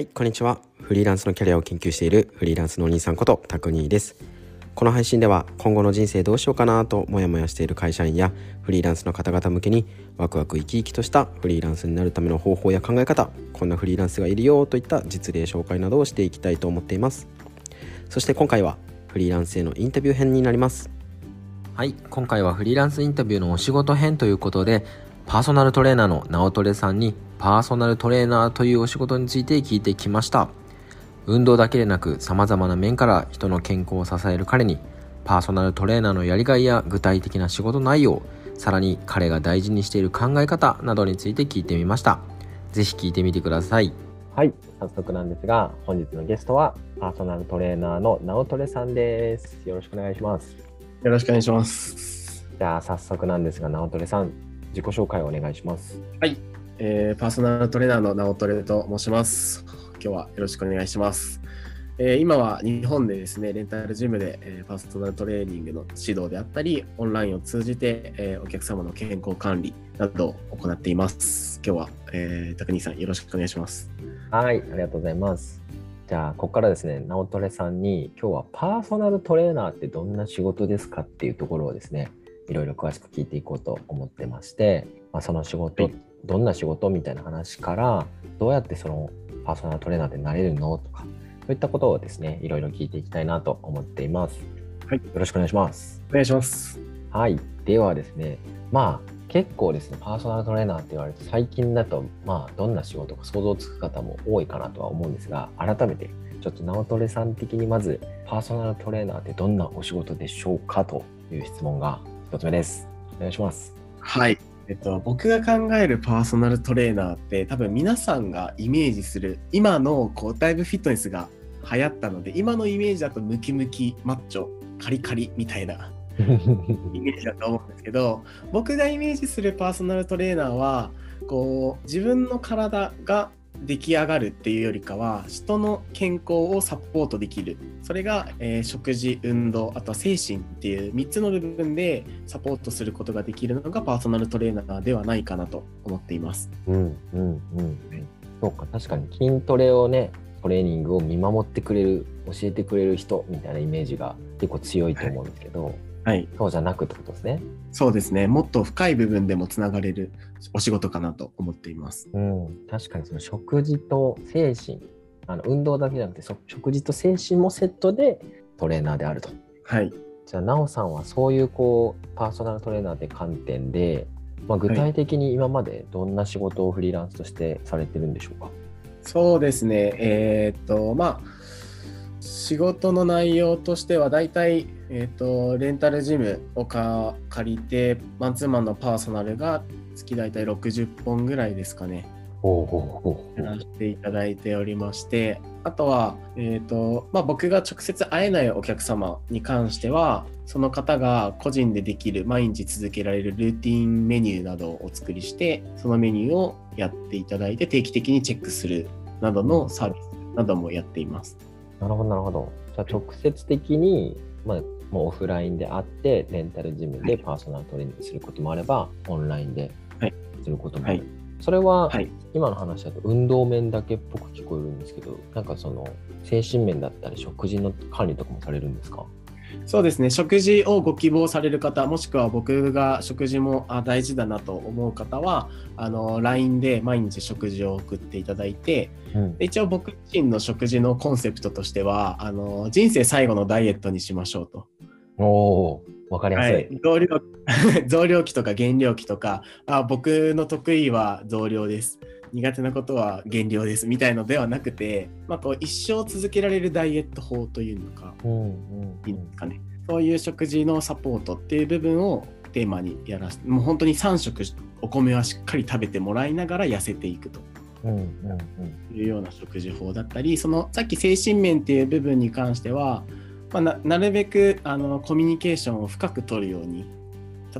はい、こんにちは。フリーランスのキャリアを研究しているフリーランスのお兄さんことタクニーです。この配信では今後の人生どうしようかなとモヤモヤしている会社員やフリーランスの方々向けにワクワク生き生きとしたフリーランスになるための方法や考え方、こんなフリーランスがいるよといった実例紹介などをしていきたいと思っています。そして今回はフリーランスへのインタビュー編になります。はい、今回はフリーランスインタビューのお仕事編ということでパーソナルトレーナーの直トレさんにパーソナルトレーナーというお仕事について聞いてきました。運動だけでなく様々な面から人の健康を支える彼にパーソナルトレーナーのやりがいや具体的な仕事内容さらに彼が大事にしている考え方などについて聞いてみました。ぜひ聞いてみてください。はい早速なんですが本日のゲストはパーソナルトレーナーの直トレさんです。よろしくお願いします。よろしくお願いします。じゃあ早速なんですが直トレさん自己紹介をお願いしますはい、えーパーソナルトレーナーの直トレと申します。今日はよろしくお願いします。えー今は日本でですね、レンタルジムで、えーパーソナルトレーニングの指導であったり、オンラインを通じて、えーお客様の健康管理などを行っています。今日は、えー、高兄さんよろしくお願いします。はい、ありがとうございます。じゃあ、ここからですね、直トレさんに、今日はパーソナルトレーナーってどんな仕事ですかっていうところをですね、いろいろ詳しく聞いていこうと思ってまして、まあ、その仕事、はいどんな仕事みたいな話から、どうやってそのパーソナルトレーナーってなれるのとか、そういったことをですね、いろいろ聞いていきたいなと思っています。はいよろしくお願いします。お願いします。はい。ではですね、まあ結構ですね、パーソナルトレーナーって言われて最近だと、まあどんな仕事か想像つく方も多いかなとは思うんですが、改めてちょっと直トレさん的にまず、パーソナルトレーナーってどんなお仕事でしょうかという質問が一つ目です。お願いします。はい。えっと、僕が考えるパーソナルトレーナーって多分皆さんがイメージする今のこうだいぶフィットネスが流行ったので今のイメージだとムキムキマッチョカリカリみたいな イメージだと思うんですけど僕がイメージするパーソナルトレーナーはこう自分の体が出来上がるっていうよりかは人の健康をサポートできるそれが、えー食事運動あとは精神っていう3つの部分でサポートすることができるのがパーソナルトレーナーではないかなと思っています。うんうんうん。そうか、確かに筋トレをね、トレーニングを見守ってくれる、教えてくれる人みたいなイメージが結構強いと思うんですけど、はい、そうじゃなくってことですね。そうですねもっと深い部分でもつながれるお仕事かなと思っています。うん、確かにその食事と精神、あの運動だけじゃなくてそ食事と精神もセットでトレーナーであると。はいじゃあ、なおさんはそういうこうパーソナルトレーナーって観点で、まあ、具体的に今までどんな仕事をフリーランスとしてされてるんでしょうか？そうですね、えーっと、まあ、仕事の内容としては、大体、えーっと、レンタルジムをか借りて、マンツーマンのパーソナルが月大体60本ぐらいですかね、ほうほうほうやらせていただいておりまして、あとは、えーっと、まあ、僕が直接会えないお客様に関しては、その方が個人でできる、毎日続けられるルーティンメニューなどをお作りして、そのメニューをやっていただいて、定期的にチェックするなどのサービスなどもやっています。なるほど、なるほど。じゃあ、直接的に、まあ、もうオフラインで会って、レンタルジムでパーソナルトレーニングすることもあれば、オンラインではいすることもある。はいそれは、はい。今の話だと運動面だけっぽく聞こえるんですけど、なんかその精神面だったり食事の管理とかもされるんですか？そうですね。食事をご希望される方、もしくは僕が食事もあ大事だなと思う方は、あの、LINE で毎日食事を送っていただいて、うんで一応僕自身の食事のコンセプトとしては、あの、人生最後のダイエットにしましょうと。おおー、わかりやすい。はい、増量 増量期とか減量期とかあ僕の得意は増量です。苦手なことは減量ですみたいのではなくて、まあ、こう一生続けられるダイエット法というのかうんうんいいんですかね、そういう食事のサポートっていう部分をテーマにやらせてもう本当に3食お米はしっかり食べてもらいながら痩せていくと。うんうんうん。いうような食事法だったりそのさっき精神面っていう部分に関しては、まあ、ななるべくあのコミュニケーションを深く取るように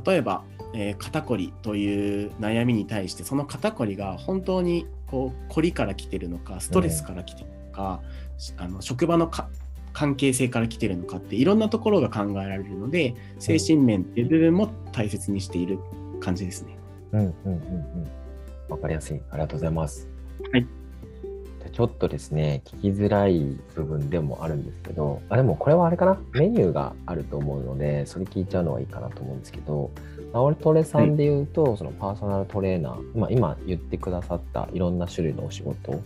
例えば、えー肩こりという悩みに対してその肩こりが本当にこうこりから来てるのかストレスから来てるのか、しあの職場のか関係性から来てるのかっていろんなところが考えられるので精神面っていう部分も大切にしている感じですね。うんうんうんうん。わかりやすい。ありがとうございます。はい。ちょっとですね、聞きづらい部分でもあるんですけど、あでもこれはあれかな、メニューがあると思うので、それ聞いちゃうのはいいかなと思うんですけど、ナオルトレさんで言うと、そのパーソナルトレーナー、まあ、今言ってくださったいろんな種類のお仕事で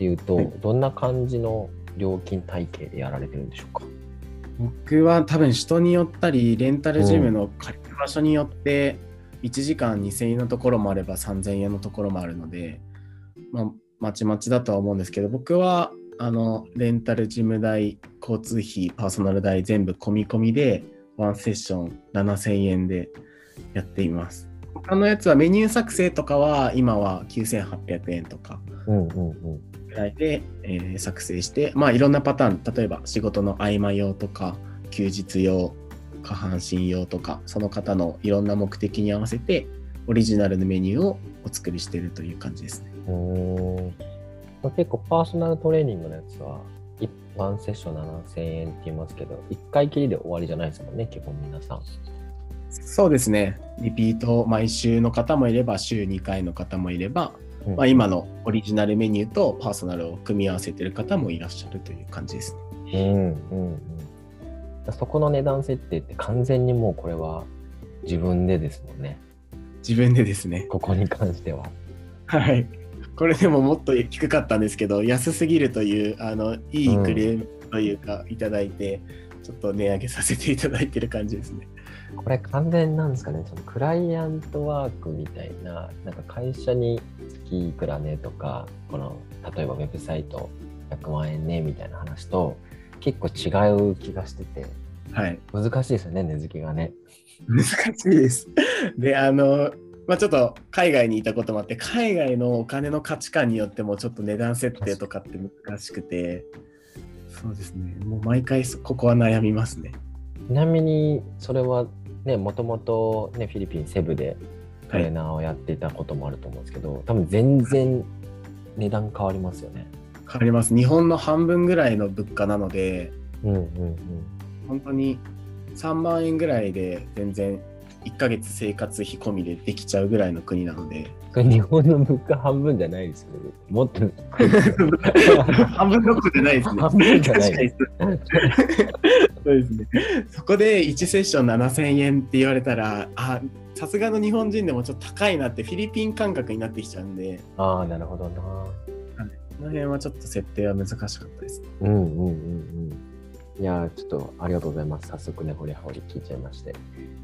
言うと、はい。どんな感じの料金体系でやられてるんでしょうか？僕は多分人によったりレンタルジムの借りる場所によって1時間2000円のところもあれば3000円のところもあるので、まあ、まちまちだとは思うんですけど僕はあのレンタルジム代交通費パーソナル代全部込み込みでワンセッション7000円でやっています他のやつはメニュー作成とかは今は9800円とか。ぐらいで、えー作成して、まあいろんなパターン、例えば仕事の合間用とか、休日用、下半身用とか、その方のいろんな目的に合わせて、オリジナルのメニューをお作りしているという感じですね。うーん結構パーソナルトレーニングのやつは、いワンセッション7000円って言いますけど、1回きりで終わりじゃないですもんね、基本皆さん。そうですね。リピート毎週の方もいれば、週2回の方もいれば、うんまあ、今のオリジナルメニューとパーソナルを組み合わせている方もいらっしゃるという感じですね。うんうんうん。そこの値段設定って完全にもうこれは自分でですもんね。自分でですね。ここに関しては。はい。これでももっと低かったんですけど、安すぎるという、あの、いいクレームというか、いただいて、ちょっと値上げさせていただいてる感じですね。これ完全なんですかね、そのクライアントワークみたいな、なんか会社に月いくらねとか、この例えばウェブサイト100万円ねみたいな話と結構違う気がしてて、はい。難しいですよね、値付けがね。難しいです。で、あの、まあ、ちょっと海外にいたこともあって、海外のお金の価値観によってもちょっと値段設定とかって難しくて、そうですね。もう毎回そここは悩みますね。ちなみにそれはね、もともとね、フィリピンセブでトレーナーをやっていたこともあると思うんですけど、多分全然値段変わりますよね。変わります。日本の半分ぐらいの物価なので、うんうんうん。本当に3万円ぐらいで全然1ヶ月生活費込みでできちゃうぐらいの国なので、日本の物価半分じゃないですよね。もっと 半分どころじゃないですね。半分じゃないそうですね。そこで1セッション7000円って言われたら、あ、さすがの日本人でもちょっと高いなってフィリピン感覚になってきちゃうんで、ああ、なるほどな。この辺はちょっと設定は難しかったです。うんうんうんうん。いやー、ちょっとありがとうございます。早速ね、掘り葉り聞いちゃいまして。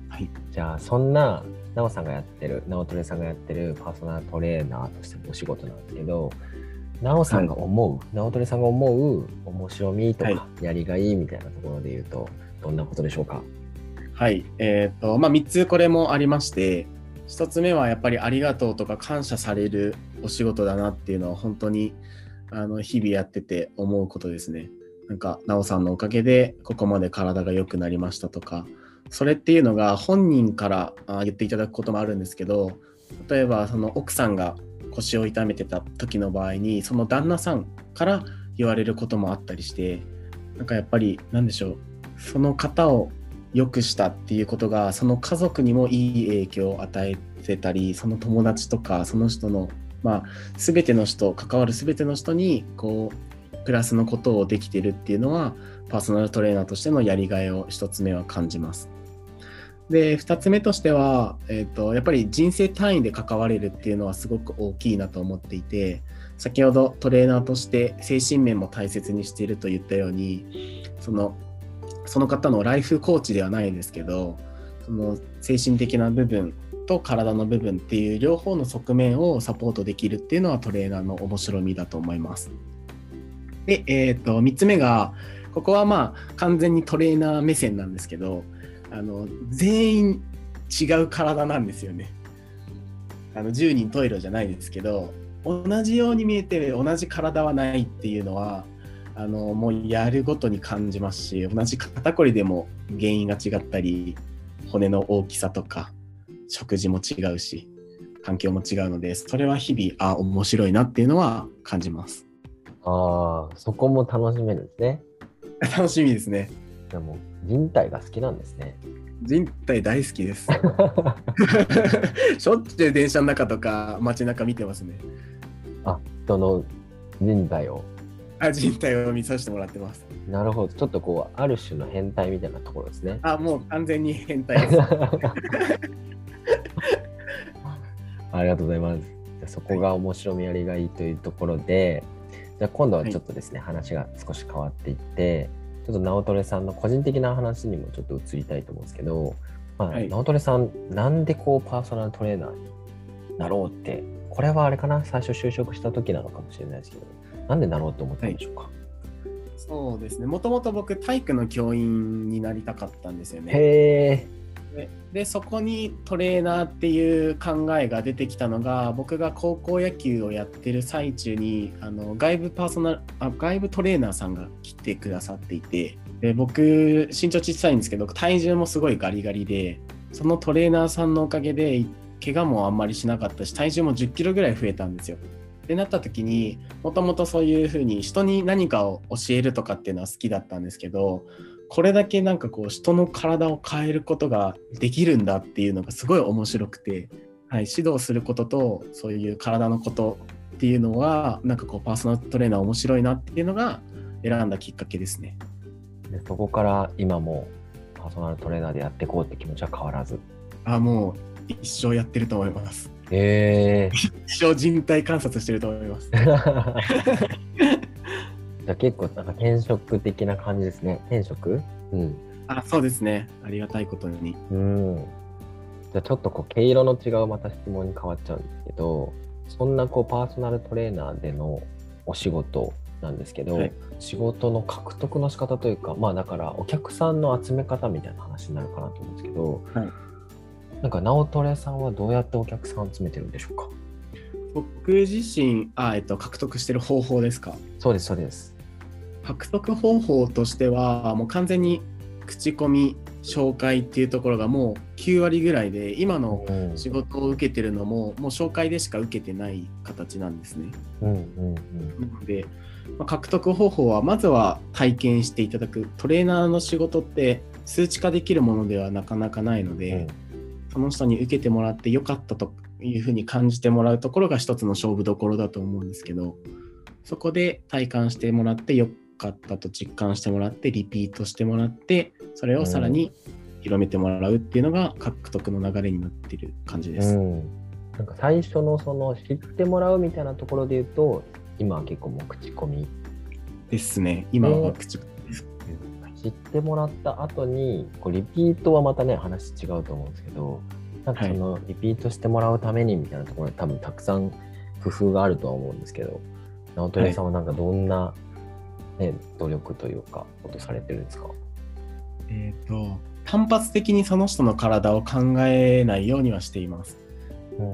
はい。じゃあ、そんな、なおさんがやってる、なおトレさんがやってるパーソナルトレーナーとしてのお仕事なんですけど、なおさんが思う、なおトレさんが思う面白みとか、はやりがいいみたいなところで言うと、どんなことでしょうか？はい。えっ、と、まあ、3つこれもありまして、1つ目はやっぱりありがとうとか感謝されるお仕事だなっていうのは本当にあの日々やってて思うことですね。なんか、なおさんのおかげでここまで体が良くなりましたとか、それっていうのが本人から言っていただくこともあるんですけど、例えばその奥さんが腰を痛めてた時の場合に、その旦那さんから言われることもあったりして、なんかやっぱり、なんでしょう、その方を良くしたっていうことがその家族にもいい影響を与えてたりその友達とかその人のまあ全ての人関わる全ての人にこうプラスのことをできてるっていうのはパーソナルトレーナーとしてのやりがいを一つ目は感じます。で2つ目としては、えー、とやっぱり人生単位で関われるっていうのはすごく大きいなと思っていて先ほどトレーナーとして精神面も大切にしていると言ったようにそのその方のライフコーチではないですけどその精神的な部分と体の部分っていう両方の側面をサポートできるっていうのはトレーナーの面白みだと思います。で、えー、と3つ目がここはまあ完全にトレーナー目線なんですけどあの全員違う体なんですよね。あの10人トイレじゃないですけど同じように見えて同じ体はないっていうのはあのもうやるごとに感じますし同じ肩こりでも原因が違ったり骨の大きさとか食事も違うし環境も違うのでそれは日々あ面白いなっていうのは感じますああ、そこも楽しめるんですね。楽しみですねでも、人体が好きなんですね。人体大好きですしょっちゅう電車の中とか街中見てますねあ、人の人体を。あ人体を見させてもらってます。なるほど。ちょっとこう、ある種の変態みたいなところですね。あ、もう完全に変態です。ありがとうございます。じゃあそこが面白みやりがいいというところで、じゃあ今度はちょっとですね、話が少し変わっていって、ちょっと直トレさんの個人的な話にもちょっと移りたいと思うんですけど、まあ、はい直トレさん、なんでこうパーソナルトレーナーになろうって、これはあれかな、最初就職した時なのかもしれないですけど、なんでなろうと思ったんでしょうか？そうですね。もともと僕、体育の教員になりたかったんですよね。へえ。ででそこにトレーナーっていう考えが出てきたのが僕が高校野球をやってる最中にあの外部パーソナルあ外部トレーナーさんが来てくださっていてで僕身長小さいんですけど体重もすごいガリガリでそのトレーナーさんのおかげで怪我もあんまりしなかったし体重も1 0キロぐらい増えたんですよ。ってなった時にもともとそういうふうに人に何かを教えるとかっていうのは好きだったんですけどこれだけなんかこう人の体を変えることができるんだっていうのがすごい面白くて、はい、指導することとそういう体のことっていうのはなんかこうパーソナルトレーナー面白いなっていうのが選んだきっかけですね。でそこから今もパーソナルトレーナーでやっていこうって気持ちは変わらず。あもう一生やってると思います。へえ。一生人体観察してると思います。じゃあ結構なんか転職的な感じですね。転職？うん。あそうですね。ありがたいことに。うん。じゃあちょっとこう毛色の違うまた質問に変わっちゃうんですけど、そんなこうパーソナルトレーナーでのお仕事なんですけど、はい仕事の獲得の仕方というか、まあだからお客さんの集め方みたいな話になるかなと思うんですけど、はいなんか直トレさんはどうやってお客さん集めてるんでしょうか？僕自身あ、えっと、獲得してる方法ですか？そうです、そうです。獲得方法としてはもう完全に口コミ紹介っていうところがもう9割ぐらいで今のうん仕事を受けてるのももう紹介でしか受けてない形なんですね。うんうんなので、まあ獲得方法はまずは体験していただくトレーナーの仕事って数値化できるものではなかなかないのうん。で、その人に受けてもらってよかったというふうに感じてもらうところが一つの勝負どころだと思うんですけどそこで体感してもらってよかったと実感してもらってリピートしてもらってそれをさらに広めてもらうっていうのが獲得の流れになっている感じです。うん、なんか最初のその知ってもらうみたいなところで言うと今は結構もう口コミですね。今は口です。知ってもらった後にこうリピートはまたね話違うと思うんですけどなんかそのリピートしてもらうためにみたいなところで多分たくさん工夫があるとは思うんですけど直人さんはなんかどんな、ね、努力というかことされてるんですか？えっ、と単発的にその人の体を考えないようにはしています。うん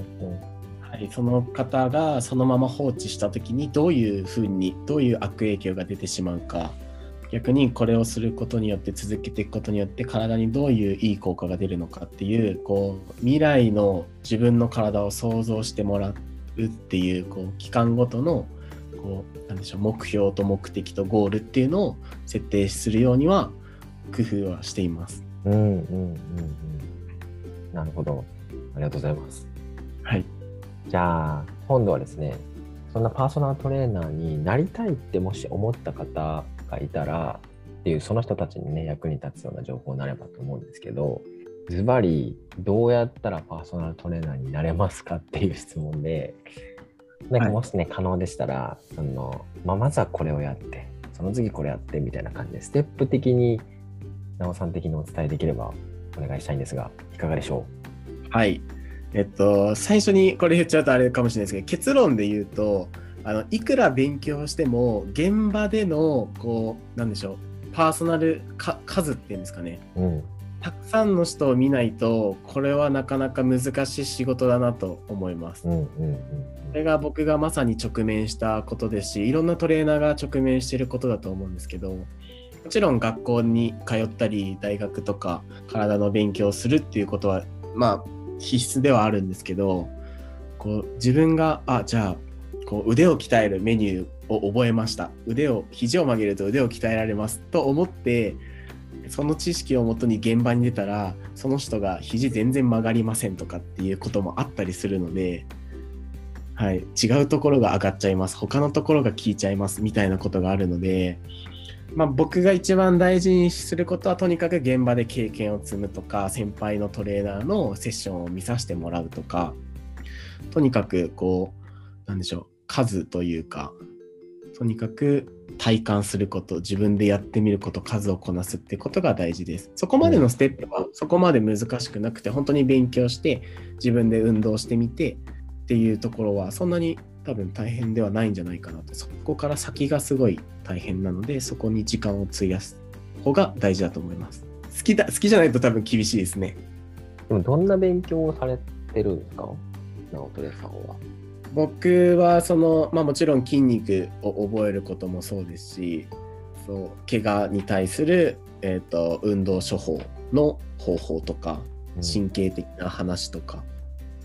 はい、その方がそのまま放置した時にどういうふうにどういう悪影響が出てしまうか逆にこれをすることによって続けていくことによって体にどういういい効果が出るのかっていうこう未来の自分の体を想像してもらうっていうこう期間ごとのこうなんでしょう目標と目的とゴールっていうのを設定するようには工夫はしています。うんうんうんうん。なるほど。ありがとうございます。はい、じゃあ今度はですねそんなパーソナルトレーナーになりたいってもし思った方がいたらっていうその人たちにね役に立つような情報になればと思うんですけどズバリどうやったらパーソナルトレーナーになれますかっていう質問でなんかはいもしね、可能でしたらあの、まあ、まずはこれをやってその次これやってみたいな感じでステップ的になおさん的にお伝えできればお願いしたいんですがいかがでしょはい。えっと、最初にこれ言っちゃうとあれかもしれないですけど、結論で言うと、あのいくら勉強しても、現場での、こう、なんでしょう、パーソナルか数っていうんですかね、う、うんたくさんの人を見ないと、これはなかなか難しい仕事だなと思います。うんうんうんこれが僕がまさに直面したことですし、いろんなトレーナーが直面していることだと思うんですけど、もちろん学校に通ったり、大学とか体の勉強をするっていうことは、まあ必須ではあるんですけど、こう自分が、あ、じゃあ、こう腕を鍛えるメニューを覚えました。腕を、肘を曲げると腕を鍛えられますと思って、その知識をもとに現場に出たら、その人が肘全然曲がりませんとかっていうこともあったりするので、はい、違うところが上がっちゃいます。他のところが効いちゃいます。みたいなことがあるので、まあ、僕が一番大事にすることはとにかく現場で経験を積むとか先輩のトレーナーのセッションを見させてもらうとかとにかくこうなんでしょう数というかとにかく体感すること自分でやってみること数をこなすってことが大事です。そこまでのステップはそこまで難しくなくて本当に勉強して自分で運動してみてっていうところはそんなに多分大変ではないんじゃないかなと。そこから先がすごい大変なのでそこに時間を費やす方が大事だと思います。好きだ好きじゃないと多分厳しいですね。でもどんな勉強をされてるんですか？直トレさんは。僕はそのまあもちろん筋肉を覚えることもそうですしそう怪我に対する、えー、と運動処方の方法とか神経的な話とか、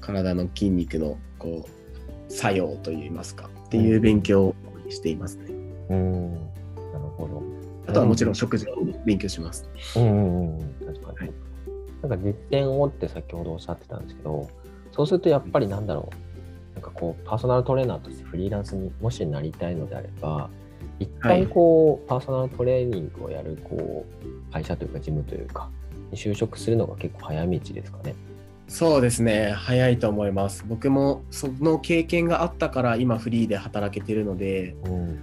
体の筋肉のこう作用といいますかっていう勉強をしていますね。うん、なるほど。あとはもちろん食事を勉強します。うんうんうん、確かに。はいなんか実践をって先ほどおっしゃってたんですけど、そうするとやっぱりなんだろう、こう、パーソナルトレーナーとしてフリーランスにもしなりたいのであれば、一回こう、パーソナルトレーニングをやるこう会社というか、ジムというか、に就職するのが結構早道ですかね。そうですね早いと思います。僕もその経験があったから今フリーで働けてるのでうん。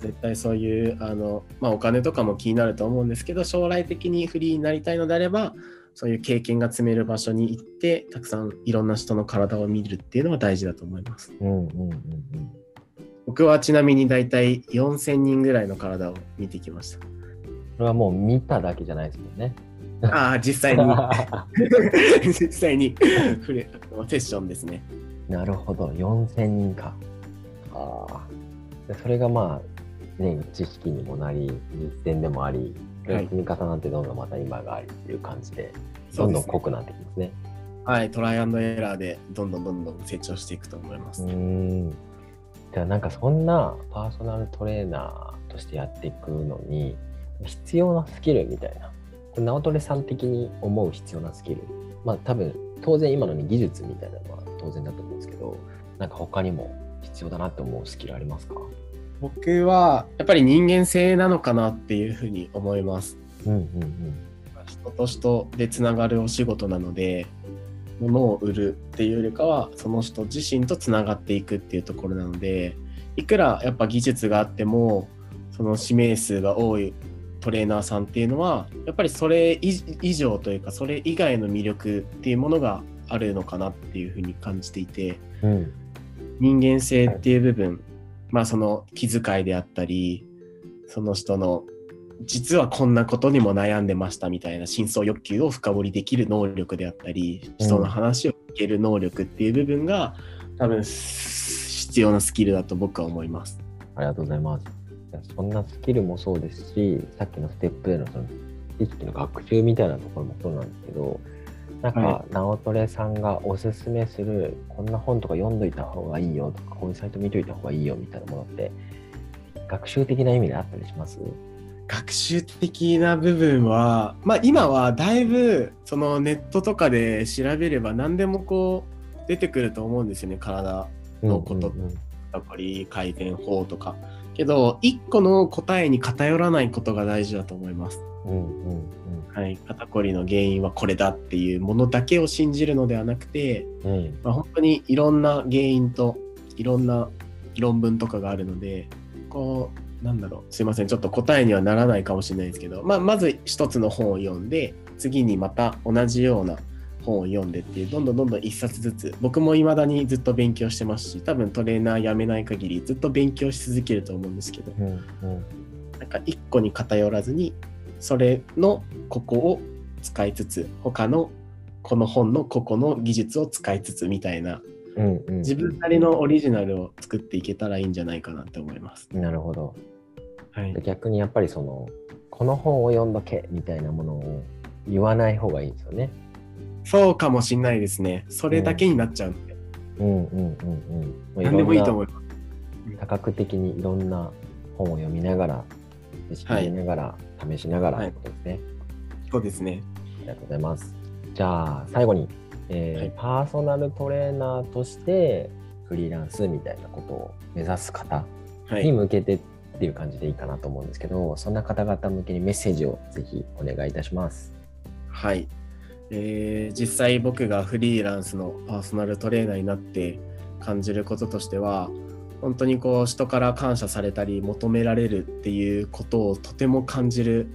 絶対そういうあの、まあ、お金とかも気になると思うんですけど将来的にフリーになりたいのであればそういう経験が積める場所に行ってたくさんいろんな人の体を見るっていうのは大事だと思います。うんうんうんうん。僕はちなみに大体4000人ぐらいの体を見てきましそれはもう見ただけじゃないですもんね。た。ああ実際に 実際にフレセッションですね。なるほど、4000人か。ああ。でそれがまあ、ね、知識にもなり、実践でもあり、積み重なってどんどんまた今がありっていう感じで、どんどん濃くなってきますね。はい、トライアンドエラーでどんどんどんどん成長していくと思います。うーん。じゃあなんかそんなパーソナルトレーナーとしてやっていくのに、必要なスキルみたいな。これ、直トレさん的に思う必要なスキル。まあ多分、当然今のに技術みたいなのは当然だと思うんですけど、なんか他にも必要だなって思うスキルありますか？僕はやっぱり人間性なのかなっていうふうに思います。うんうん人と人でつながるお仕事なので物を売るっていうよりかはその人自身とつながっていくっていうところなのでいくらやっぱ技術があってもその指名数が多いトレーナーさんっていうのはやっぱりそれ以以上というかそれ以外の魅力っていうものがあるのかなっていうふうに感じていてうん。うん。人間性っていう部分、まあその気遣いであったりその人の実はこんなことにも悩んでましたみたいな真相欲求を深掘りできる能力であったり人の話を聞ける能力っていう部分が多分必要なスキルだと僕は思います。ありがとうございます。そんなスキルもそうですし、さっきのステップでのその知識の学習みたいなところもそうなんですけど、なんかは、直トレさんがおすすめする、こんな本とか読んどいた方がいいよとか、こういうサイト見といた方がいいよみたいなものって、学習的な意味であったりします？学習的な部分は、まあ、今はだいぶそのネットとかで調べれば何でもこう出てくると思うんですよね体のことうんうんうんやっぱり改善法とか。けど、一個の答えに偏らないことが大事だと思います。うんうんはい。肩こりの原因はこれだっていうものだけを信じるのではなくて、うんうんまあ、本当にいろんな原因といろんな論文とかがあるので、こう、なんだろう、すいません、ちょっと答えにはならないかもしれないですけど、まあ、まず一つの本を読んで、次にまた同じような本を読んでっていう、どんどんどんどん一冊ずつ、僕も未だにずっと勉強してますし、多分トレーナー辞めない限りずっと勉強し続けると思うんですけど、うんうん。なんか一個に偏らずに、それのここを使いつつ、他のこの本のここの技術を使いつつみたいな、うんうん。自分なりのオリジナルを作っていけたらいいんじゃないかなって思います。なるほど。はいで。逆にやっぱりその、この本を読んどけみたいなものを言わない方がいいんですよね。そうかもしんないですね。それだけになっちゃうんで、うんうんうんうん。何でもいいと思う。います。多角的にいろんな本を読みながら、知識ながら、試しながらはいってことですね。そうですね。ありがとうございます。じゃあ、最後に、えーはいパーソナルトレーナーとして、フリーランスみたいなことを目指す方にはい。向けてっていう感じでいいかなと思うんですけど、そんな方々向けにメッセージをぜひお願いいたします。はい。えー実際僕がフリーランスのパーソナルトレーナーになって感じることとしては本当にこう人から感謝されたり求められるっていうことをとても感じる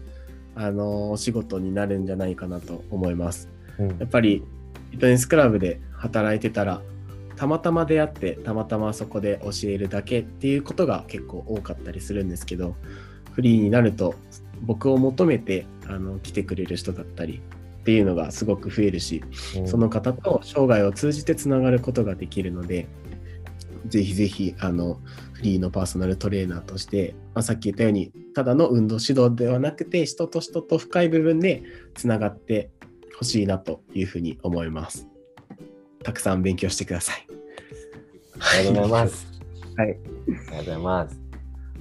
あのお仕事になるんじゃないかなと思います。うんやっぱりフィットネスクラブで働いてたらたまたま出会ってたまたまそこで教えるだけっていうことが結構多かったりするんですけどフリーになると僕を求めてあの来てくれる人だったりっていうのがすごく増えるしうんその方と生涯を通じてつながることができるのでぜひぜひあのフリーのパーソナルトレーナーとして、まあ、さっき言ったようにただの運動指導ではなくて人と人と深い部分でつながってほしいなというふうに思います。たくさん勉強してください。ありがとうございます。はい。ありがとうございます。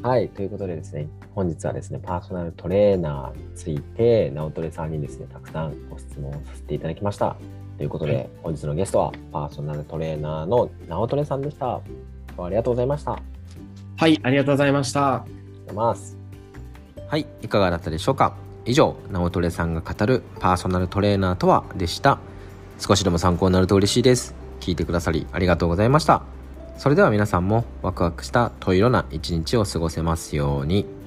はい。ということでですね、本日はですね、パーソナルトレーナーについて、直トレさんにですね、たくさんご質問をさせていただきました。ということで、はい本日のゲストは、パーソナルトレーナーの直トレさんでした。今日はありがとうございました。ありはい、ありがとうございました。がとうございます。はい、いかがだったでしょうか以上、直トレさんが語るパーソナルトレーナーとはでした。少しでも参考になると嬉しいです。聞いてくださりありがとうございました。それでは皆さんもワクワクしたトイロな一日を過ごせますように。